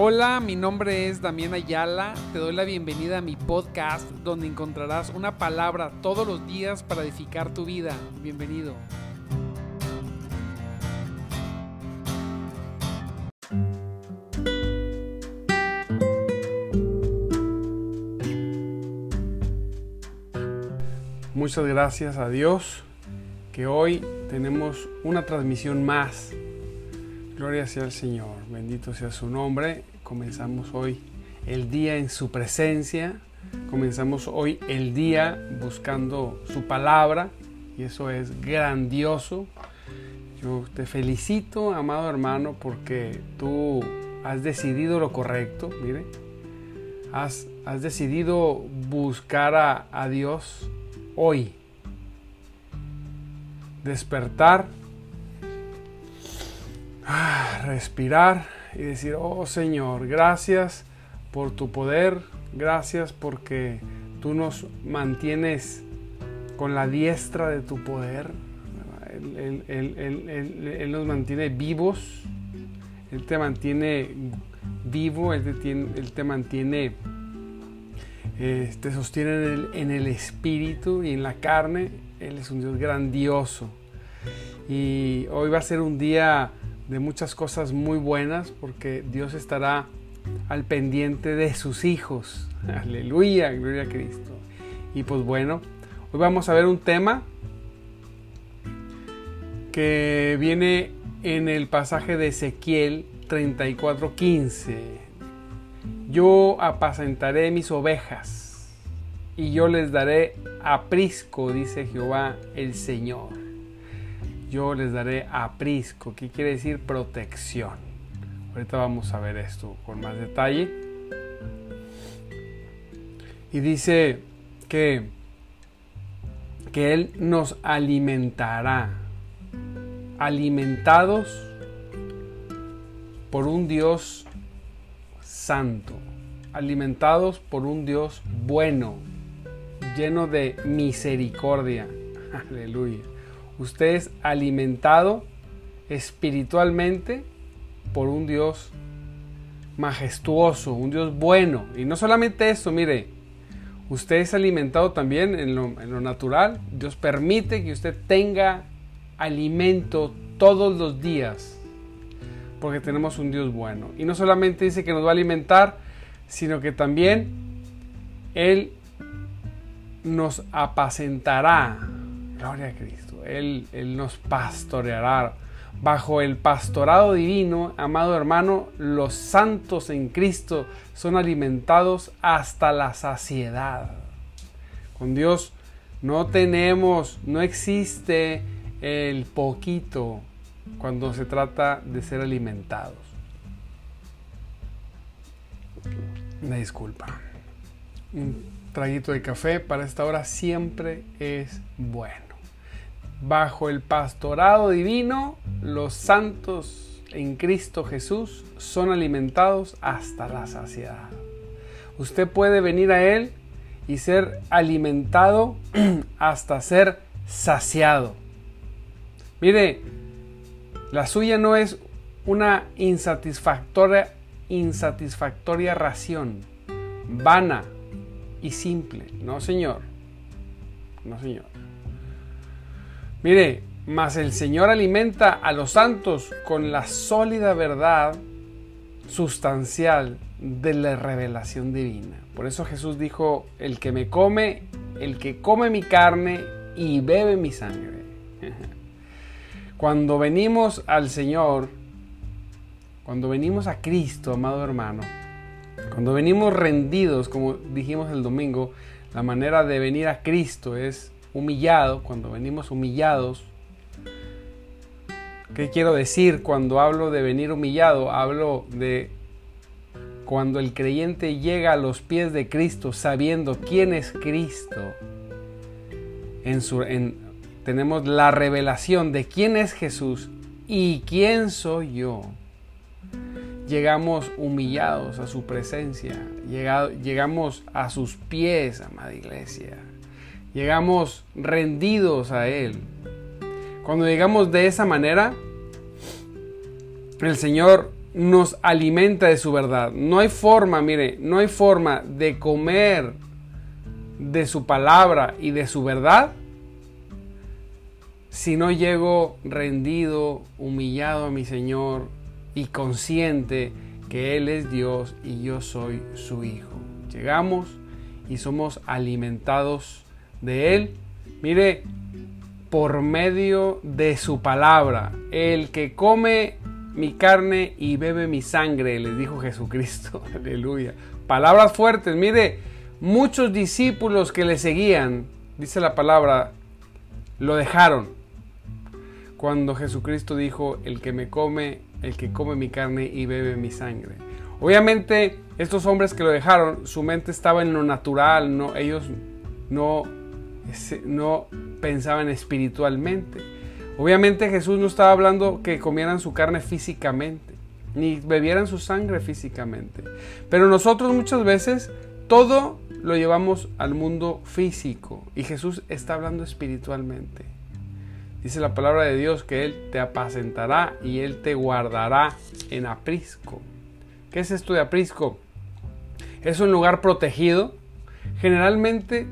Hola, mi nombre es Damián Ayala. Te doy la bienvenida a mi podcast donde encontrarás una palabra todos los días para edificar tu vida. Bienvenido. Muchas gracias a Dios que hoy tenemos una transmisión más Gloria sea al Señor, bendito sea su nombre. Comenzamos hoy el día en su presencia, comenzamos hoy el día buscando su palabra y eso es grandioso. Yo te felicito, amado hermano, porque tú has decidido lo correcto, mire, has, has decidido buscar a, a Dios hoy, despertar respirar y decir, oh Señor, gracias por tu poder, gracias porque tú nos mantienes con la diestra de tu poder. Él, nos mantiene vivos, Él te mantiene vivo, Él te, mantiene, eh, te sostiene en el, en el espíritu y en la carne. Él es un Dios grandioso. Y hoy va a ser un día de muchas cosas muy buenas porque Dios estará al pendiente de sus hijos. Aleluya, gloria a Cristo. Y pues bueno, hoy vamos a ver un tema que viene en el pasaje de Ezequiel 34:15. Yo apacentaré mis ovejas y yo les daré aprisco, dice Jehová el Señor yo les daré aprisco, que quiere decir protección. Ahorita vamos a ver esto con más detalle. Y dice que, que Él nos alimentará, alimentados por un Dios santo, alimentados por un Dios bueno, lleno de misericordia. Aleluya usted es alimentado espiritualmente por un Dios majestuoso, un Dios bueno. Y no solamente eso, mire, usted es alimentado también en lo, natural. Dios permite que usted tenga alimento todos los días, porque tenemos un Dios bueno. Y no solamente dice que nos va a alimentar, sino que también Él nos apacentará. Gloria a Cristo. Él, nos pastoreará. Bajo el pastorado divino, amado hermano, los santos en Cristo son alimentados hasta la saciedad. Con Dios no tenemos, no existe el poquito cuando se trata de ser alimentados. Una disculpa. Un traguito de café para esta hora siempre es bueno. Bajo el pastorado divino, los santos en Cristo Jesús son alimentados hasta la saciedad. Usted puede venir a Él y ser alimentado hasta ser saciado. Mire, la suya no es una insatisfactoria, insatisfactoria ración, vana y simple. No, Señor. No, Señor. Mire, mas el Señor alimenta a los santos con la sólida verdad sustancial de la revelación divina. Por eso Jesús dijo, el que me come, el que come mi carne y bebe mi sangre. Cuando venimos al Señor, cuando venimos a Cristo, amado hermano, cuando venimos rendidos, como dijimos el domingo, la manera de venir a Cristo es humillado, cuando venimos humillados, ¿qué quiero decir cuando hablo de venir humillado? Hablo de cuando el creyente llega a los pies de Cristo sabiendo quién es Cristo. En su, tenemos la revelación de quién es Jesús y quién soy yo. Llegamos humillados a su presencia, llegamos a sus pies, amada iglesia llegamos rendidos a Él. Cuando llegamos de esa manera, el Señor nos alimenta de su verdad. No hay forma, mire, no hay forma de comer de su palabra y de su verdad si no llego rendido, humillado a mi Señor y consciente que Él es Dios y yo soy su Hijo. Llegamos y somos alimentados de Él. Mire, por medio de su palabra. El que come mi carne y bebe mi sangre, les dijo Jesucristo. Aleluya. Palabras fuertes. Mire, muchos discípulos que le seguían, dice la palabra, lo dejaron. Cuando Jesucristo dijo, el que me come, el que come mi carne y bebe mi sangre. Obviamente, estos hombres que lo dejaron, su mente estaba en lo natural, no, ellos no, no pensaban espiritualmente. Obviamente Jesús no estaba hablando que comieran su carne físicamente, ni bebieran su sangre físicamente. Pero nosotros muchas veces todo lo llevamos al mundo físico y Jesús está hablando espiritualmente. Dice la palabra de Dios que Él te apacentará y Él te guardará en aprisco. ¿Qué es esto de aprisco? Es un lugar protegido, generalmente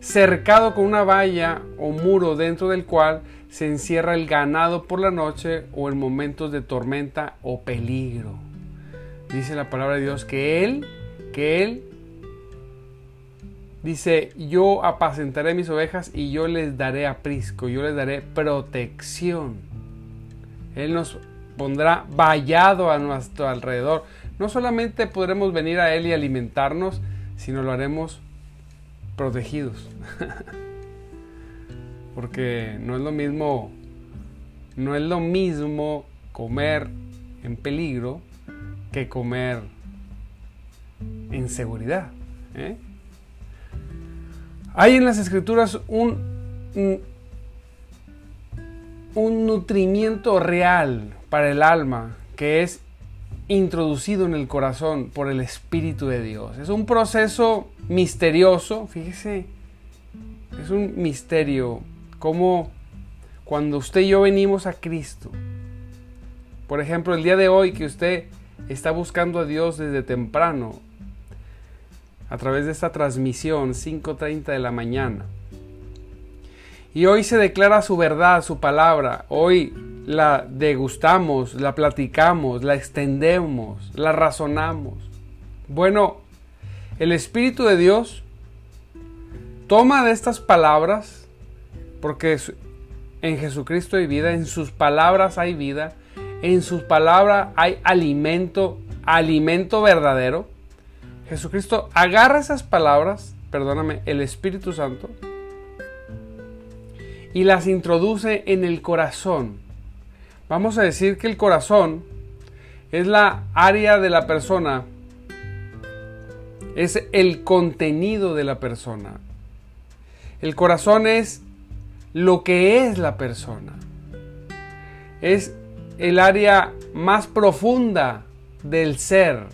cercado con una valla o muro dentro del cual se encierra el ganado por la noche o en momentos de tormenta o peligro. Dice la palabra de Dios que Él, que Él dice, yo apacentaré mis ovejas y yo les daré aprisco, yo les daré protección. Él nos pondrá vallado a nuestro alrededor. No solamente podremos venir a Él y alimentarnos, sino lo haremos protegidos. Porque no es lo mismo, no es lo mismo comer en peligro que comer en seguridad. ¿eh? Hay en las escrituras un, un, un nutrimiento real para el alma que es introducido en el corazón por el Espíritu de Dios. Es un proceso misterioso, fíjese, es un misterio como cuando usted y yo venimos a Cristo. Por ejemplo, el día de hoy que usted está buscando a Dios desde temprano, a través de esta transmisión 5.30 de la mañana. Y hoy se declara su verdad, su palabra. Hoy la degustamos, la platicamos, la extendemos, la razonamos. Bueno, el Espíritu de Dios toma de estas palabras, porque en Jesucristo hay vida, en sus palabras hay vida, en sus palabras hay alimento, alimento verdadero. Jesucristo agarra esas palabras, perdóname, el Espíritu Santo, y las introduce en el corazón. Vamos a decir que el corazón es la área de la persona es el contenido de la persona. El corazón es lo que es la persona. Es el área más profunda del ser.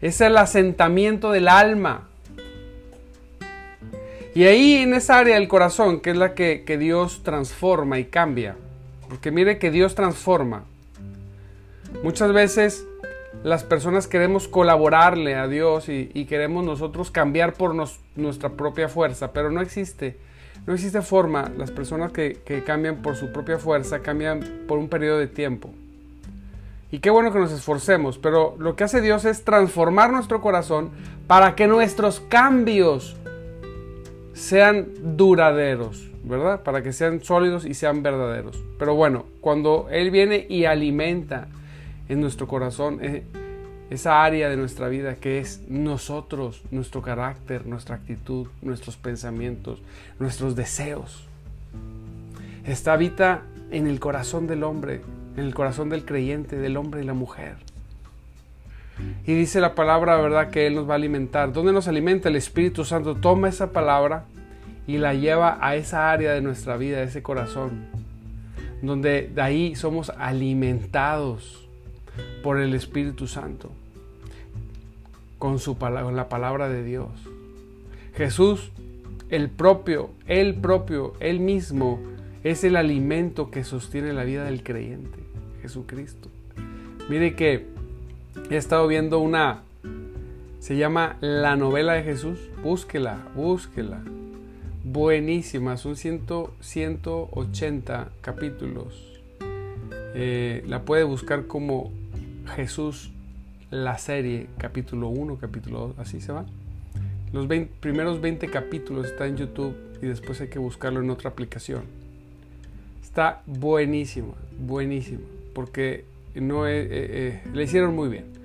Es el asentamiento del alma. Y ahí en esa área del corazón, que es la que, que Dios transforma y cambia. Porque mire que Dios transforma. Muchas veces las personas queremos colaborarle a Dios y, queremos nosotros cambiar por nuestra propia fuerza, pero no existe. No existe forma. Las personas que, que cambian por su propia fuerza cambian por un periodo de tiempo. Y qué bueno que nos esforcemos, pero lo que hace Dios es transformar nuestro corazón para que nuestros cambios sean duraderos, ¿verdad? Para que sean sólidos y sean verdaderos. Pero bueno, cuando Él viene y alimenta en nuestro corazón, eh, esa área de nuestra vida que es nosotros, nuestro carácter, nuestra actitud, nuestros pensamientos, nuestros deseos. Está habita en el corazón del hombre, en el corazón del creyente, del hombre y la mujer. Y dice la palabra, ¿verdad? Que Él nos va a alimentar. ¿Dónde nos alimenta? El Espíritu Santo toma esa palabra y la lleva a esa área de nuestra vida, a ese corazón, donde de ahí somos alimentados por el Espíritu Santo, con, su palabra, la palabra de Dios. Jesús, el propio, el propio, él mismo, es el alimento que sostiene la vida del creyente, Jesucristo. Mire que he estado viendo una, se llama La novela de Jesús. Búsquela, búsquela. Buenísima, son 180 capítulos. Eh, la puede buscar como Jesús, la serie, capítulo 1, capítulo 2, así se va. Los primeros 20 capítulos están en YouTube y después hay que buscarlo en otra aplicación. Está buenísima, buenísima, porque no eh, eh, le hicieron muy bien.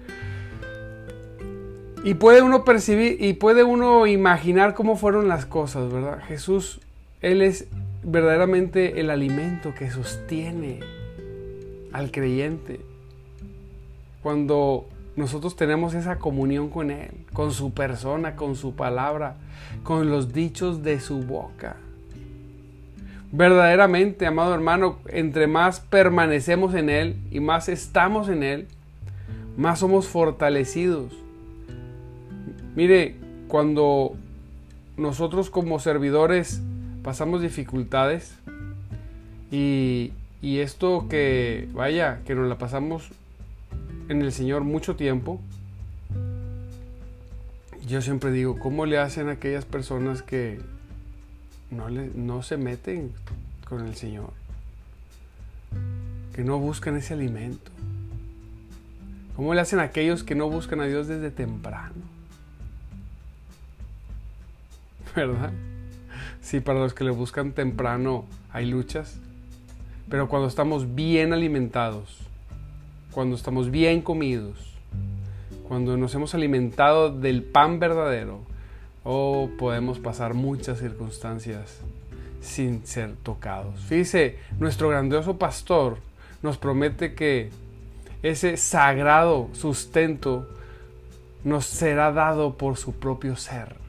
Y puede uno percibir y puede uno imaginar cómo fueron las cosas, ¿verdad? Jesús, Él es verdaderamente el alimento que sostiene al creyente. Cuando nosotros tenemos esa comunión con Él, con su persona, con su palabra, con los dichos de su boca. Verdaderamente, amado hermano, entre más permanecemos en Él y más estamos en Él, más somos fortalecidos. Mire, cuando nosotros como servidores pasamos dificultades y, esto que, vaya, que nos la pasamos en el Señor mucho tiempo, yo siempre digo, ¿cómo le hacen aquellas personas que no, no se meten con el Señor? Que no buscan ese alimento. ¿Cómo le hacen aquellos que no buscan a Dios desde temprano? ¿Verdad? Sí, para los que le buscan temprano hay luchas, pero cuando estamos bien alimentados, cuando estamos bien comidos, cuando nos hemos alimentado del pan verdadero, o podemos pasar muchas circunstancias sin ser tocados. Fíjese, nuestro grandioso pastor nos promete que ese sagrado sustento nos será dado por su propio ser.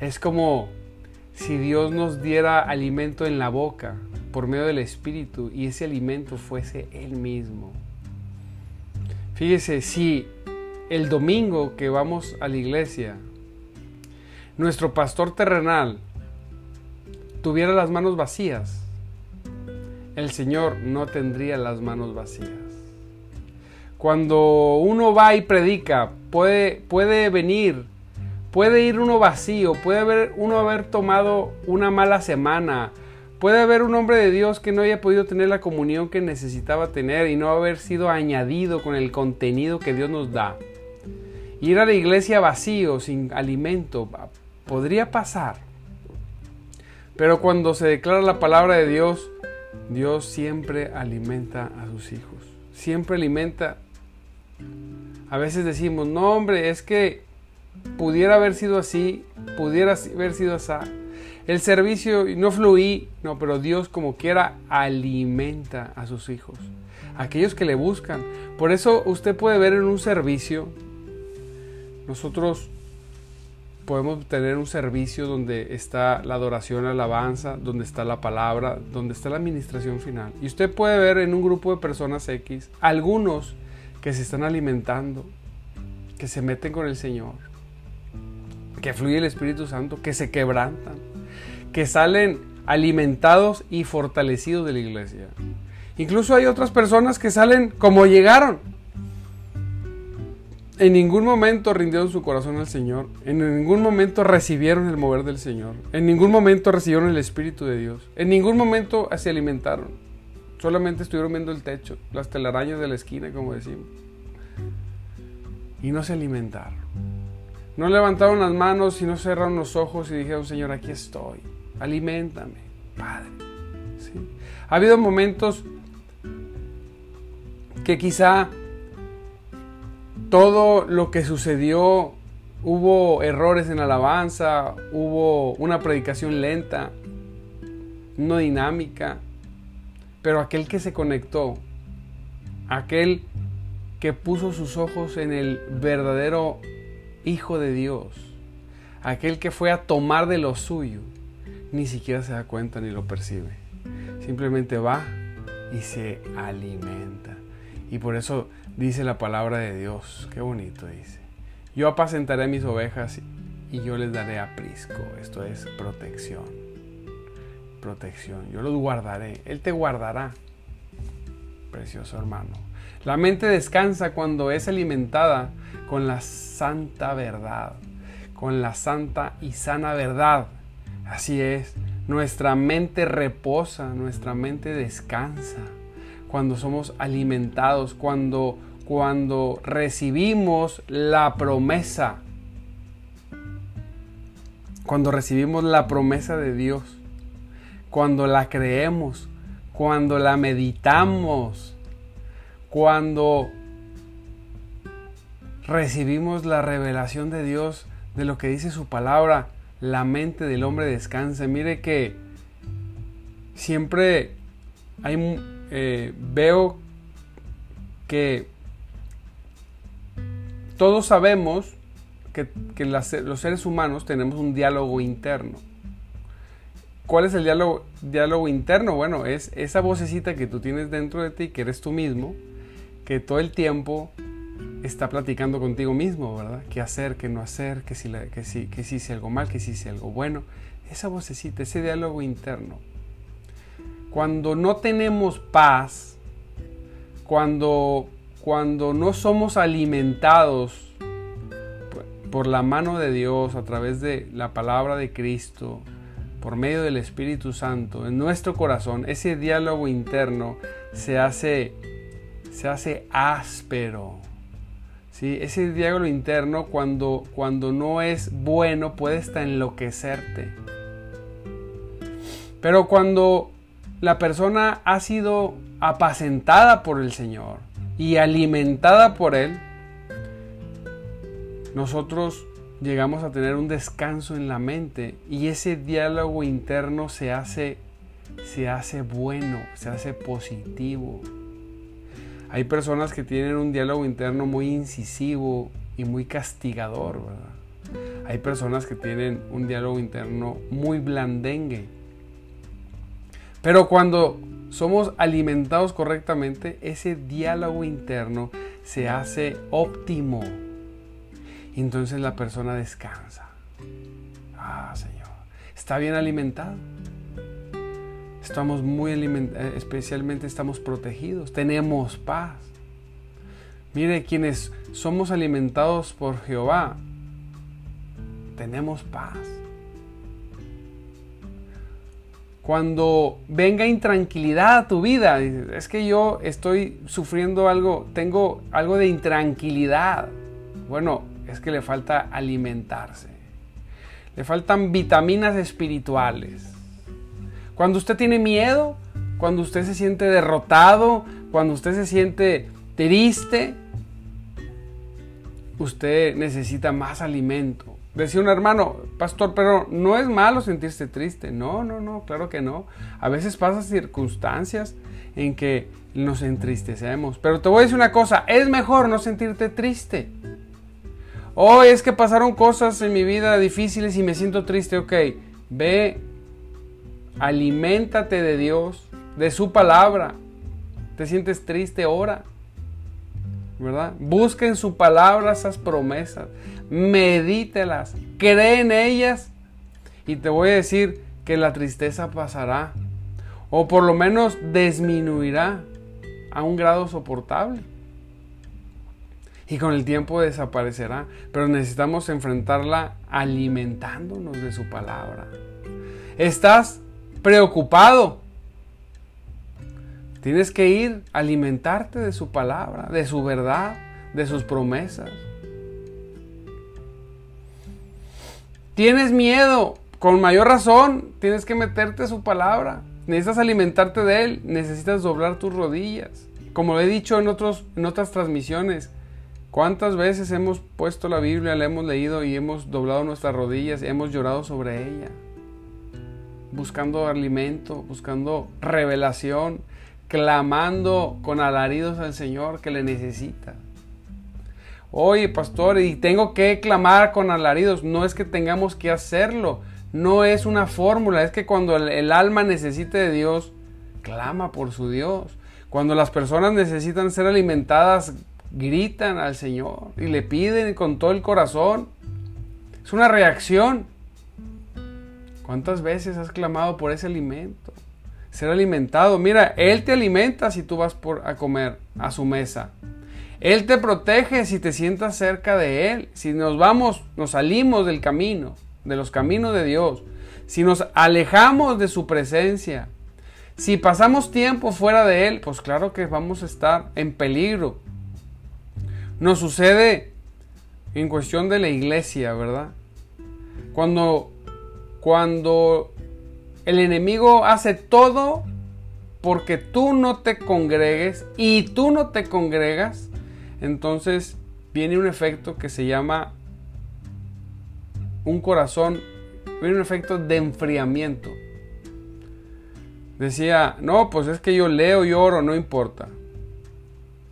Es como si Dios nos diera alimento en la boca por medio del Espíritu y ese alimento fuese Él mismo. Fíjese, si el domingo que vamos a la iglesia, nuestro pastor terrenal tuviera las manos vacías, el Señor no tendría las manos vacías. Cuando uno va y predica, puede, puede venir, puede ir uno vacío, puede haber, uno haber tomado una mala semana, Puede haber un hombre de Dios que no haya podido tener la comunión que necesitaba tener y no haber sido añadido con el contenido que Dios nos da. Ir a la iglesia vacío, sin alimento, podría pasar. Pero cuando se declara la palabra de Dios, Dios siempre alimenta a sus hijos. Siempre alimenta. A veces decimos, no hombre, es que pudiera haber sido así, pudiera haber sido así el servicio no fluí, no, pero Dios como quiera alimenta a sus hijos, aquellos que le buscan. Por eso usted puede ver en un servicio, nosotros podemos tener un servicio donde está la adoración, la alabanza, donde está la palabra, donde está la administración final. Y usted puede ver en un grupo de personas X algunos que se están alimentando, que se meten con el Señor, que fluye el Espíritu Santo, que se quebrantan que salen alimentados y fortalecidos de la iglesia. Incluso hay otras personas que salen como llegaron. En ningún momento rindieron su corazón al Señor. En ningún momento recibieron el mover del Señor. En ningún momento recibieron el Espíritu de Dios. En ningún momento se alimentaron. Solamente estuvieron viendo el techo, las telarañas de la esquina, como decimos. Y no se alimentaron. No levantaron las manos y no cerraron los ojos y dijeron, Señor, aquí estoy alimentame, Padre. Ha habido momentos que quizá todo lo que sucedió, hubo errores en la alabanza, hubo una predicación lenta, no dinámica, pero aquel que se conectó, aquel que puso sus ojos en el verdadero Hijo de Dios, aquel que fue a tomar de lo suyo, ni siquiera se da cuenta ni lo percibe. Simplemente va y se alimenta. Y por eso dice la palabra de Dios. Qué bonito dice. Yo apacentaré mis ovejas y yo les daré aprisco. Esto es protección. Protección. Yo los guardaré. Él te guardará. precioso hermano. La mente descansa cuando es alimentada con la santa verdad, con la santa y sana verdad. Así es, nuestra mente reposa, nuestra mente descansa cuando somos alimentados, cuando cuando recibimos la promesa. Cuando recibimos la promesa de Dios, cuando la creemos, cuando la meditamos, cuando recibimos la revelación de Dios de lo que dice su palabra, la mente del hombre descansa. Mire que siempre hay, eh, veo que todos sabemos que, los seres humanos tenemos un diálogo interno. ¿Cuál es el diálogo, diálogo interno? Bueno, es esa vocecita que tú tienes dentro de ti, que eres tú mismo, que todo el tiempo está platicando contigo mismo, ¿verdad? ¿Qué hacer, qué no hacer, que si, que si, que si hice algo mal, que si hice algo bueno? Esa vocecita, ese diálogo interno. Cuando no tenemos paz, cuando, cuando no somos alimentados por la mano de Dios a través de la palabra de Cristo, por medio del Espíritu Santo, en nuestro corazón, ese diálogo interno se hace se hace áspero. ¿sí? Ese diálogo interno cuando, cuando no es bueno puede hasta enloquecerte. Pero cuando la persona ha sido apacentada por el Señor y alimentada por Él, nosotros llegamos a tener un descanso en la mente y ese diálogo interno se hace, se hace bueno, se hace positivo. Hay personas que tienen un diálogo interno muy incisivo y muy castigador, ¿verdad? Hay personas que tienen un diálogo interno muy blandengue. Pero cuando somos alimentados correctamente, ese diálogo interno se hace óptimo. Entonces la persona descansa. Ah, Señor, está bien alimentado estamos muy eh, especialmente estamos protegidos, tenemos paz. Mire, quienes somos alimentados por Jehová, tenemos paz. Cuando venga intranquilidad a tu vida, es que yo estoy sufriendo algo, tengo algo de intranquilidad. Bueno, es que le falta alimentarse. Le faltan vitaminas espirituales. Cuando usted tiene miedo, cuando usted se siente derrotado, cuando usted se siente triste, usted necesita más alimento. Decía un hermano, pastor, pero no es malo sentirse triste. No, no, no, claro que no. A veces pasan circunstancias en que nos entristecemos. Pero te voy a decir una cosa, es mejor no sentirte triste. Hoy es que pasaron cosas en mi vida difíciles y me siento triste. Ok, ve Aliméntate de Dios, de su palabra. ¿Te sientes triste? Ora. ¿Verdad? Busca en su palabra esas promesas. Medítelas. Cree en ellas. Y te voy a decir que la tristeza pasará. O por lo menos disminuirá a un grado soportable. Y con el tiempo desaparecerá. Pero necesitamos enfrentarla alimentándonos de su palabra. ¿Estás preocupado. Tienes que ir a alimentarte de su palabra, de su verdad, de sus promesas. Tienes miedo, con mayor razón, tienes que meterte su palabra. Necesitas alimentarte de él, necesitas doblar tus rodillas. Como lo he dicho en, en otras transmisiones, ¿cuántas veces hemos puesto la Biblia, la hemos leído y hemos doblado nuestras rodillas y hemos llorado sobre ella? Buscando alimento, buscando revelación, clamando con alaridos al Señor que le necesita. Oye, pastor, y tengo que clamar con alaridos. No es que tengamos que hacerlo. No es una fórmula. Es que cuando el, alma necesite de Dios, clama por su Dios. Cuando las personas necesitan ser alimentadas, gritan al Señor y le piden con todo el corazón. Es una reacción. ¿Cuántas veces has clamado por ese alimento? ser alimentado. Mira, Él te alimenta si tú vas por, a comer a su mesa. Él te protege si te sientas cerca de Él. Si nos vamos, nos salimos del camino, de los caminos de Dios. Si nos alejamos de su presencia. Si pasamos tiempo fuera de Él, pues claro que vamos a estar en peligro. Nos sucede en cuestión de la iglesia, ¿verdad? Cuando, cuando el enemigo hace todo porque tú no te congregues y tú no te congregas, entonces viene un efecto que se llama un corazón, viene un efecto de enfriamiento. Decía, no, pues es que yo leo y oro, no importa.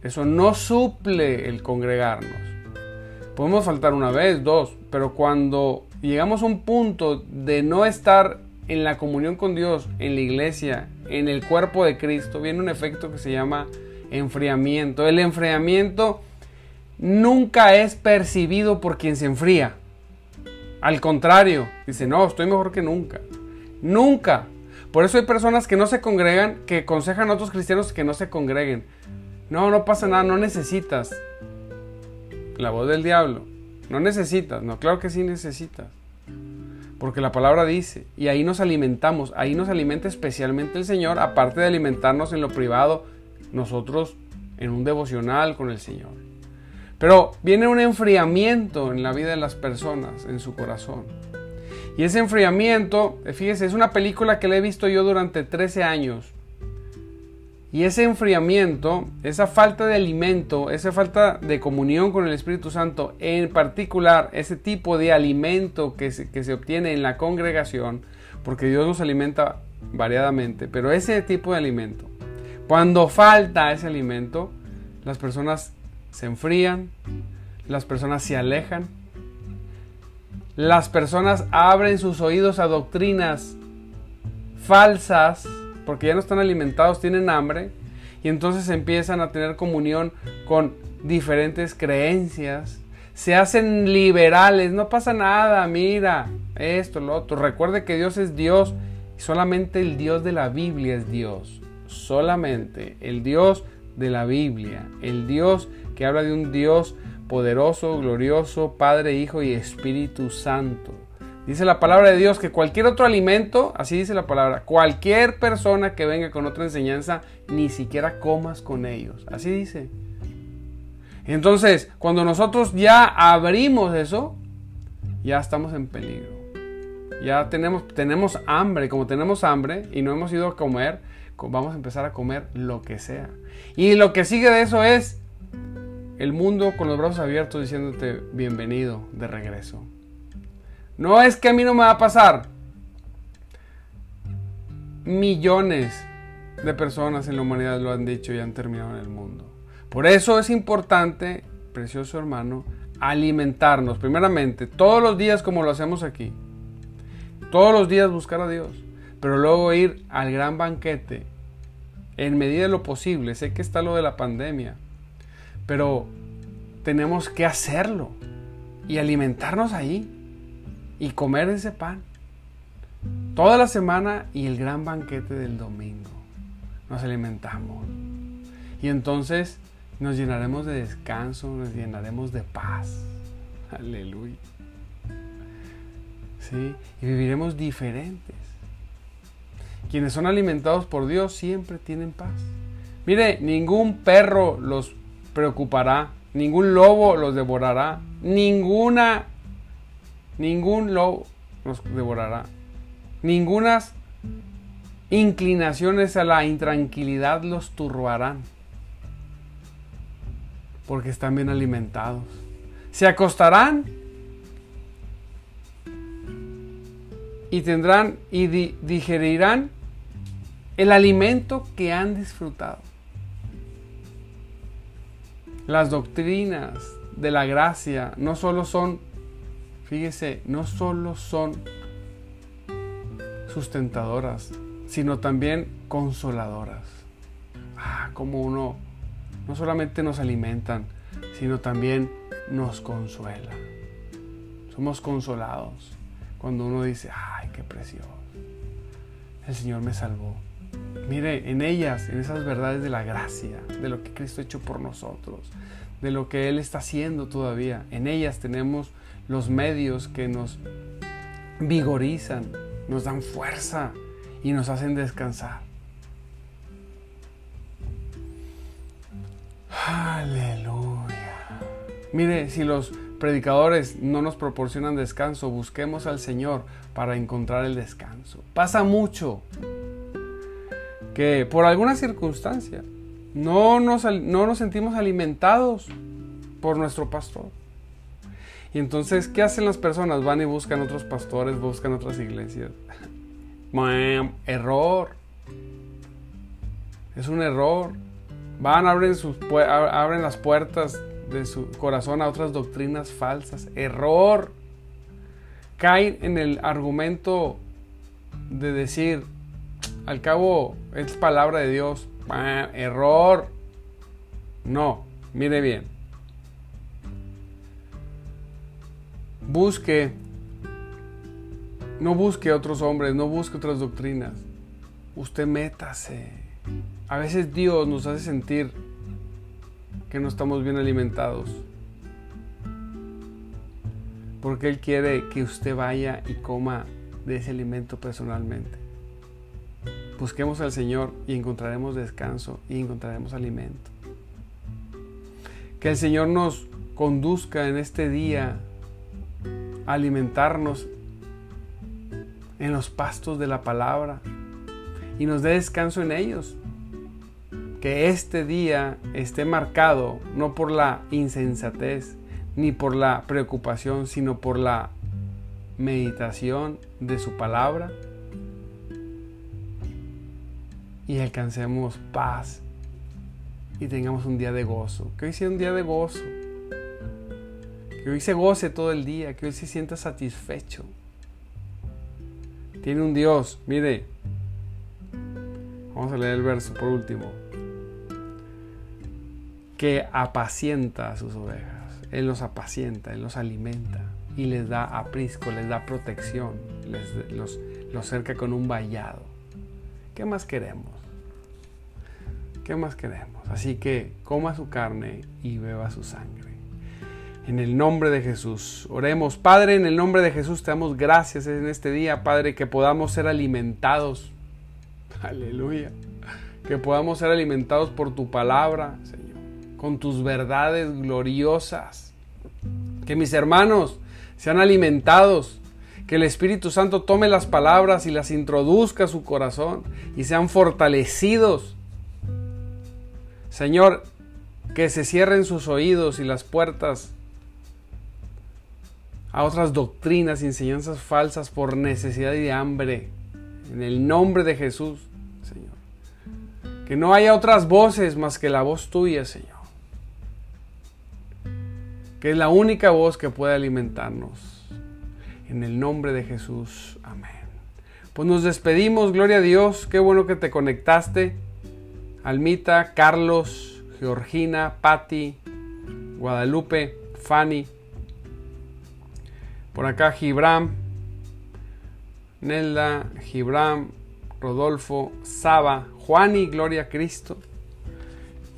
Eso no suple el congregarnos. Podemos faltar una vez, dos, pero cuando llegamos a un punto de no estar en la comunión con Dios, en la iglesia, en el cuerpo de Cristo, viene un efecto que se llama enfriamiento. El enfriamiento nunca es percibido por quien se enfría. Al contrario, dice, no, estoy mejor que nunca. Nunca. Por eso hay personas que no se congregan, que aconsejan a otros cristianos que no se congreguen. No, no pasa nada, no necesitas. La voz del diablo. No necesitas. No, claro que sí necesitas. Porque la palabra dice, y ahí nos alimentamos, ahí nos alimenta especialmente el Señor, aparte de alimentarnos en lo privado, nosotros en un devocional con el Señor. Pero viene un enfriamiento en la vida de las personas, en su corazón. Y ese enfriamiento, fíjese, es una película que le he visto yo durante 13 años. Y ese enfriamiento, esa falta de alimento, esa falta de comunión con el Espíritu Santo, en particular ese tipo de alimento que se, que se obtiene en la congregación, porque Dios nos alimenta variadamente, pero ese tipo de alimento, cuando falta ese alimento, las personas se enfrían, las personas se alejan, las personas abren sus oídos a doctrinas falsas, porque ya no están alimentados, tienen hambre, y entonces empiezan a tener comunión con diferentes creencias, se hacen liberales, no pasa nada, mira, esto, lo otro. Recuerde que Dios es Dios y solamente el Dios de la Biblia es Dios. Solamente el Dios de la Biblia, el Dios que habla de un Dios poderoso, glorioso, Padre, Hijo y Espíritu Santo. Dice la palabra de Dios que cualquier otro alimento, así dice la palabra, cualquier persona que venga con otra enseñanza, ni siquiera comas con ellos. Así dice. Entonces, cuando nosotros ya abrimos eso, ya estamos en peligro. Ya tenemos, tenemos hambre, como tenemos hambre y no hemos ido a comer, vamos a empezar a comer lo que sea. Y lo que sigue de eso es el mundo con los brazos abiertos diciéndote bienvenido de regreso. No es que a mí no me va a pasar. Millones de personas en la humanidad lo han dicho y han terminado en el mundo. Por eso es importante, precioso hermano, alimentarnos primeramente todos los días como lo hacemos aquí. Todos los días buscar a Dios, pero luego ir al gran banquete en medida de lo posible. Sé que está lo de la pandemia, pero tenemos que hacerlo y alimentarnos ahí y comer ese pan. Toda la semana y el gran banquete del domingo. Nos alimentamos. Y entonces nos llenaremos de descanso, nos llenaremos de paz. Aleluya. ¿Sí? Y viviremos diferentes. Quienes son alimentados por Dios siempre tienen paz. Mire, ningún perro los preocupará, ningún lobo los devorará, ninguna ningún lobo nos devorará. Ningunas inclinaciones a la intranquilidad los turbarán. Porque están bien alimentados. Se acostarán y tendrán y digerirán el alimento que han disfrutado. Las doctrinas de la gracia no solo son fíjese, no solo son sustentadoras, sino también consoladoras. Ah, como uno no solamente nos alimentan, sino también nos consuela. Somos consolados cuando uno dice, ay, qué precioso. El Señor me salvó. Mire, en ellas, en esas verdades de la gracia, de lo que Cristo ha hecho por nosotros, de lo que Él está haciendo todavía, en ellas tenemos los medios que nos vigorizan, nos dan fuerza y nos hacen descansar. Aleluya. Mire, si los predicadores no nos proporcionan descanso, busquemos al Señor para encontrar el descanso. Pasa mucho que por alguna circunstancia no nos, no nos sentimos alimentados por nuestro pastor. Y entonces, ¿qué hacen las personas? Van y buscan otros pastores, buscan otras iglesias. error. Es un error. Van, abren, sus, abren las puertas de su corazón a otras doctrinas falsas. Error. Caen en el argumento de decir, al cabo es palabra de Dios. Error. No, mire bien. Busque, no busque otros hombres, no busque otras doctrinas. Usted métase. A veces Dios nos hace sentir que no estamos bien alimentados. Porque Él quiere que usted vaya y coma de ese alimento personalmente. Busquemos al Señor y encontraremos descanso y encontraremos alimento. Que el Señor nos conduzca en este día alimentarnos en los pastos de la palabra y nos dé descanso en ellos que este día esté marcado no por la insensatez ni por la preocupación, sino por la meditación de su palabra y alcancemos paz y tengamos un día de gozo. Que hoy sea un día de gozo. Que hoy se goce todo el día, que hoy se sienta satisfecho. Tiene un Dios, mire. Vamos a leer el verso por último que apacienta a sus ovejas. Él los apacienta, Él los alimenta y les da aprisco, les da protección, les, los, los cerca con un vallado. ¿Qué más queremos? ¿Qué más queremos? Así que coma su carne y beba su sangre. En el nombre de Jesús, oremos. Padre, en el nombre de Jesús te damos gracias en este día, Padre, que podamos ser alimentados. Aleluya. Que podamos ser alimentados por tu palabra, Señor con tus verdades gloriosas. Que mis hermanos sean alimentados, que el Espíritu Santo tome las palabras y las introduzca a su corazón y sean fortalecidos. Señor, que se cierren sus oídos y las puertas a otras doctrinas y enseñanzas falsas por necesidad y de hambre. En el nombre de Jesús, Señor. Que no haya otras voces más que la voz tuya, Señor que es la única voz que puede alimentarnos. En el nombre de Jesús, amén. Pues nos despedimos, gloria a Dios, qué bueno que te conectaste. Almita, Carlos, Georgina, Patti, Guadalupe, Fanny. Por acá Gibram, Nelda, Gibram, Rodolfo, Saba, Juan y Gloria a Cristo.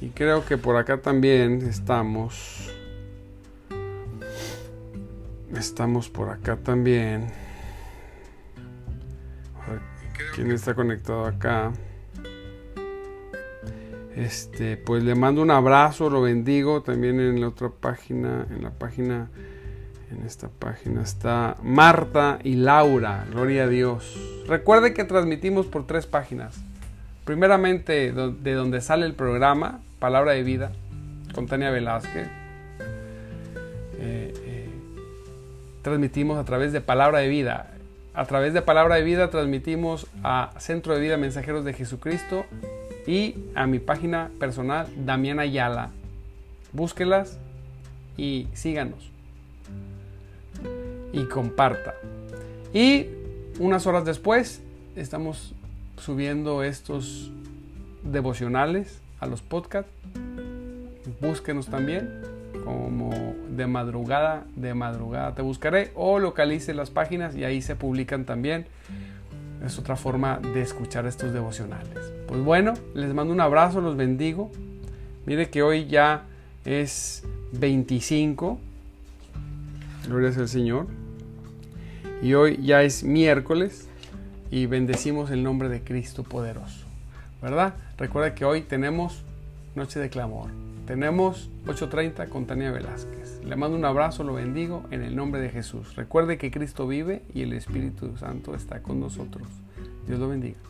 Y creo que por acá también estamos. Estamos por acá también. ¿Quién está conectado acá? Este, pues le mando un abrazo, lo bendigo. También en la otra página, en la página, en esta página está Marta y Laura. Gloria a Dios. Recuerde que transmitimos por tres páginas. Primeramente, de donde sale el programa, Palabra de Vida, con Tania Velázquez transmitimos a través de Palabra de Vida. A través de Palabra de Vida transmitimos a Centro de Vida Mensajeros de Jesucristo y a mi página personal Damián Ayala. Búsquelas y síganos. Y comparta. Y unas horas después estamos subiendo estos devocionales a los podcasts. Búsquenos también como de madrugada, de madrugada te buscaré o localice las páginas y ahí se publican también es otra forma de escuchar estos devocionales. Pues bueno, les mando un abrazo, los bendigo. Mire que hoy ya es 25. Gloria al Señor. Y hoy ya es miércoles y bendecimos el nombre de Cristo poderoso. ¿Verdad? Recuerda que hoy tenemos Noche de Clamor. Tenemos 8.30 con Tania Velázquez. Le mando un abrazo, lo bendigo en el nombre de Jesús. Recuerde que Cristo vive y el Espíritu Santo está con nosotros. Dios lo bendiga.